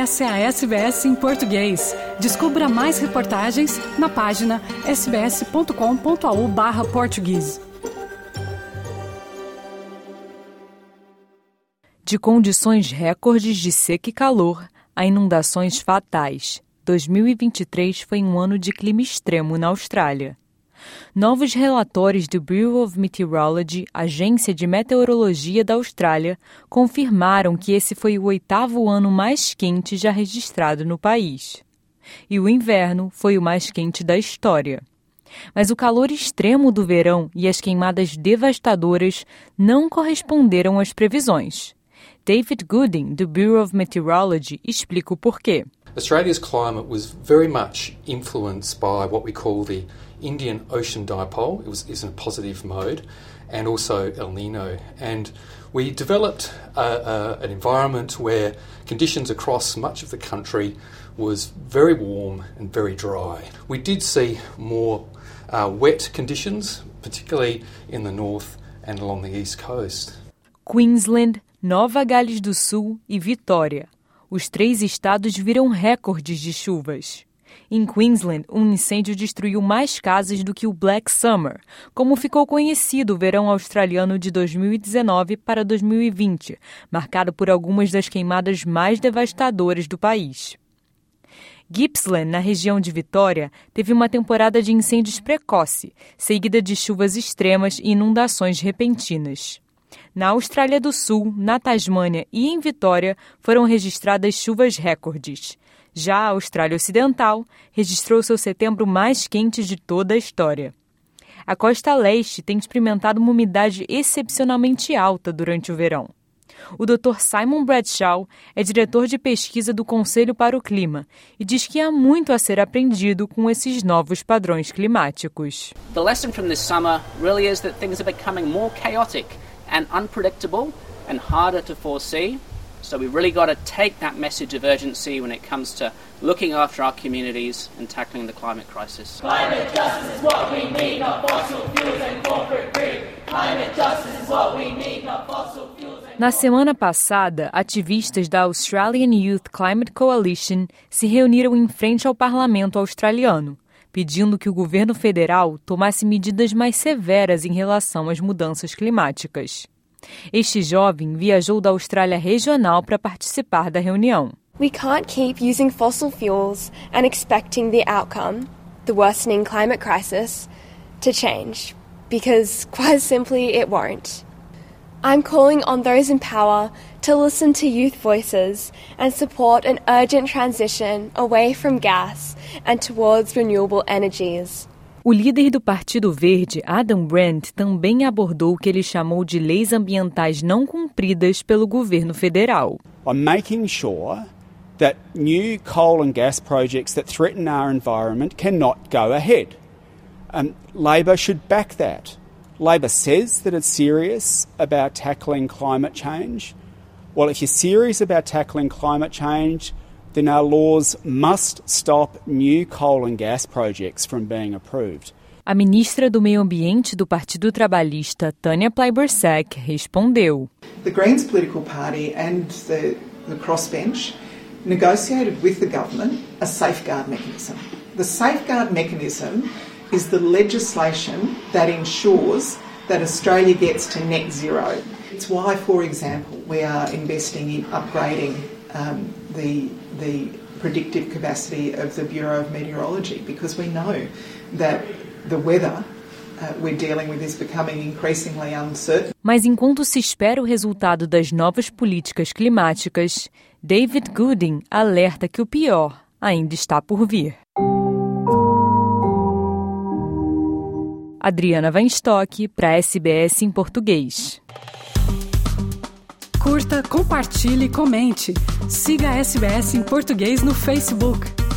Essa é a SBS em português. Descubra mais reportagens na página sbs.com.au/português. De condições recordes de seca e calor a inundações fatais, 2023 foi um ano de clima extremo na Austrália. Novos relatórios do Bureau of Meteorology, agência de meteorologia da Austrália, confirmaram que esse foi o oitavo ano mais quente já registrado no país. E o inverno foi o mais quente da história. Mas o calor extremo do verão e as queimadas devastadoras não corresponderam às previsões. David Gooding, do Bureau of Meteorology, explica o porquê. Australia's climate was very much influenced by what we call the Indian Ocean Dipole. It was is in a positive mode, and also El Nino. And we developed a, a, an environment where conditions across much of the country was very warm and very dry. We did see more uh, wet conditions, particularly in the north and along the east coast. Queensland, Nova Gales do Sul e Vitória os três estados viram recordes de chuvas. Em Queensland, um incêndio destruiu mais casas do que o Black Summer, como ficou conhecido o verão australiano de 2019 para 2020, marcado por algumas das queimadas mais devastadoras do país. Gippsland, na região de Vitória, teve uma temporada de incêndios precoce, seguida de chuvas extremas e inundações repentinas. Na Austrália do Sul, na Tasmânia e em Vitória foram registradas chuvas recordes. Já a Austrália Ocidental registrou seu setembro mais quente de toda a história. A costa leste tem experimentado uma umidade excepcionalmente alta durante o verão. O Dr. Simon Bradshaw é diretor de pesquisa do Conselho para o Clima e diz que há muito a ser aprendido com esses novos padrões climáticos. The lesson from this summer really is that things are becoming more chaotic and unpredictable and harder to foresee. So we've really got to take that message of urgency when it comes to looking after our communities and tackling the climate crisis. Climate justice is what we need, not fossil fuels and corporate greed. Climate justice is what we need, not fossil fuels Na semana passada, ativistas da Australian Youth Climate Coalition se reuniram em frente ao parlamento australiano pedindo que o governo federal tomasse medidas mais severas em relação às mudanças climáticas. Este jovem viajou da Austrália regional para participar da reunião. We can't keep using fossil fuels and expecting the outcome, the worsening climate crisis, to change, because quite simply it won't. I'm calling on those in power to listen to youth voices and support an urgent transition away from gas and towards renewable energies. O líder do Partido Verde, Adam Brandt, também abordou o que ele chamou de leis ambientais não cumpridas pelo governo federal. I'm making sure that new coal and gas projects that threaten our environment cannot go ahead. Um, Labor should back that. Labor says that it's serious about tackling climate change. Well, if you're serious about tackling climate change, then our laws must stop new coal and gas projects from being approved. A ministra do Meio Ambiente do Partido Trabalhista, Tânia Plibersek, respondeu. The Greens political party and the, the crossbench negotiated with the government a safeguard mechanism. The safeguard mechanism is the legislation that ensures that Australia gets to net zero. It's why, for example, we are investing in upgrading um, the, the predictive capacity of the Bureau of Meteorology because we know that the weather uh. Mas enquanto se espera o resultado das novas políticas climáticas, David Gooding alerta que o pior ainda está por vir. Adriana Weinstock para SBS em português. Curta, compartilhe, comente. Siga a SBS em português no Facebook.